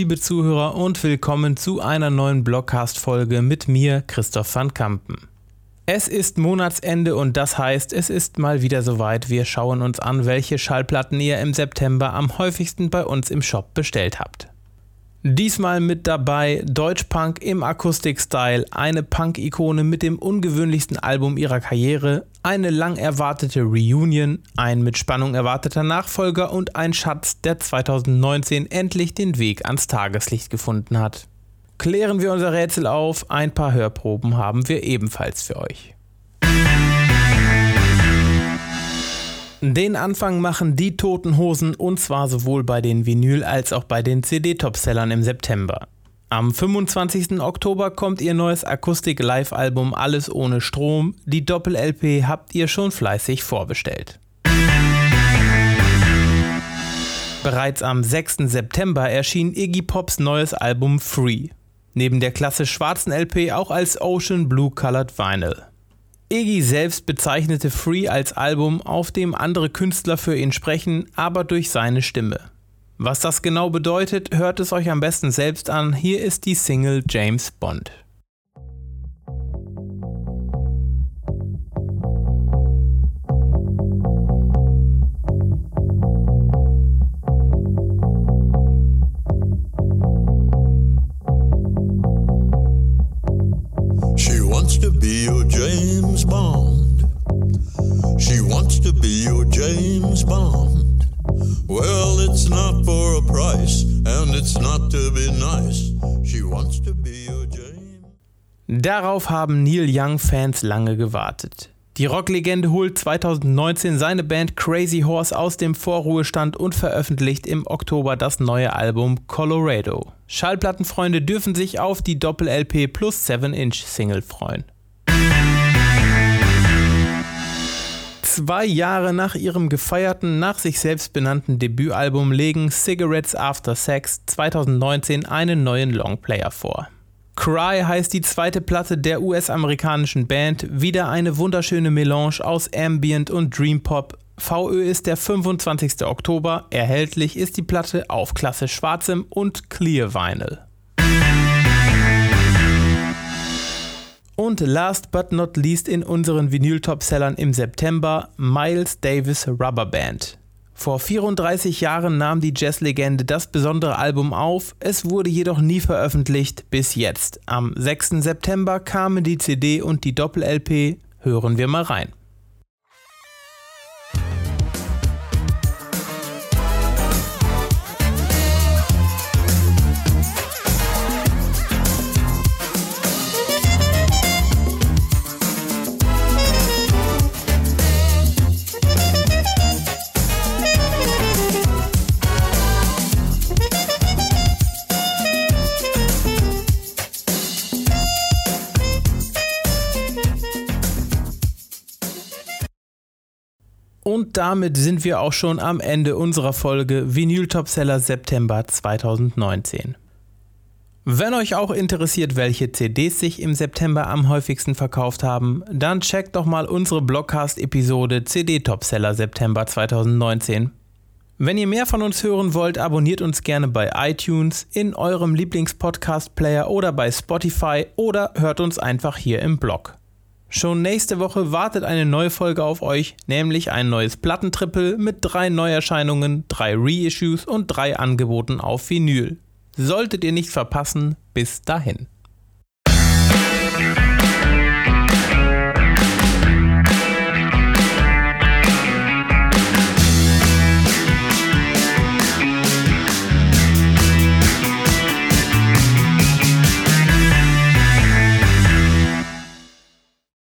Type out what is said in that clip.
Liebe Zuhörer und willkommen zu einer neuen Blogcast-Folge mit mir, Christoph van Kampen. Es ist Monatsende und das heißt, es ist mal wieder soweit. Wir schauen uns an, welche Schallplatten ihr im September am häufigsten bei uns im Shop bestellt habt. Diesmal mit dabei Deutschpunk im Akustik-Style, eine Punk-Ikone mit dem ungewöhnlichsten Album ihrer Karriere, eine lang erwartete Reunion, ein mit Spannung erwarteter Nachfolger und ein Schatz, der 2019 endlich den Weg ans Tageslicht gefunden hat. Klären wir unser Rätsel auf, ein paar Hörproben haben wir ebenfalls für euch. Den Anfang machen die Toten Hosen und zwar sowohl bei den Vinyl- als auch bei den CD-Topsellern im September. Am 25. Oktober kommt ihr neues Akustik-Live-Album Alles ohne Strom. Die Doppel-LP habt ihr schon fleißig vorbestellt. Bereits am 6. September erschien Iggy Pops neues Album Free. Neben der klassisch schwarzen LP auch als Ocean Blue Colored Vinyl. Iggy selbst bezeichnete Free als Album, auf dem andere Künstler für ihn sprechen, aber durch seine Stimme. Was das genau bedeutet, hört es euch am besten selbst an. Hier ist die Single James Bond. It's not to be nice. She wants to be your James. Darauf haben Neil Young-Fans lange gewartet. Die Rocklegende holt 2019 seine Band Crazy Horse aus dem Vorruhestand und veröffentlicht im Oktober das neue Album Colorado. Schallplattenfreunde dürfen sich auf die Doppel-LP plus 7-Inch-Single freuen. Zwei Jahre nach ihrem gefeierten, nach sich selbst benannten Debütalbum legen Cigarettes After Sex 2019 einen neuen Longplayer vor. Cry heißt die zweite Platte der US-amerikanischen Band, wieder eine wunderschöne Melange aus Ambient und Dream Pop. VÖ ist der 25. Oktober, erhältlich ist die Platte auf klassisch schwarzem und Clear Vinyl. Und last but not least in unseren Vinyl-Topsellern im September Miles Davis Rubber Band. Vor 34 Jahren nahm die Jazzlegende das besondere Album auf, es wurde jedoch nie veröffentlicht bis jetzt. Am 6. September kamen die CD und die Doppel-LP, hören wir mal rein. Und damit sind wir auch schon am Ende unserer Folge Vinyl Topseller September 2019. Wenn euch auch interessiert, welche CDs sich im September am häufigsten verkauft haben, dann checkt doch mal unsere Blogcast-Episode CD Topseller September 2019. Wenn ihr mehr von uns hören wollt, abonniert uns gerne bei iTunes, in eurem Lieblingspodcast-Player oder bei Spotify oder hört uns einfach hier im Blog. Schon nächste Woche wartet eine neue Folge auf euch, nämlich ein neues Plattentrippel mit drei Neuerscheinungen, drei Reissues und drei Angeboten auf Vinyl. Solltet ihr nicht verpassen, bis dahin.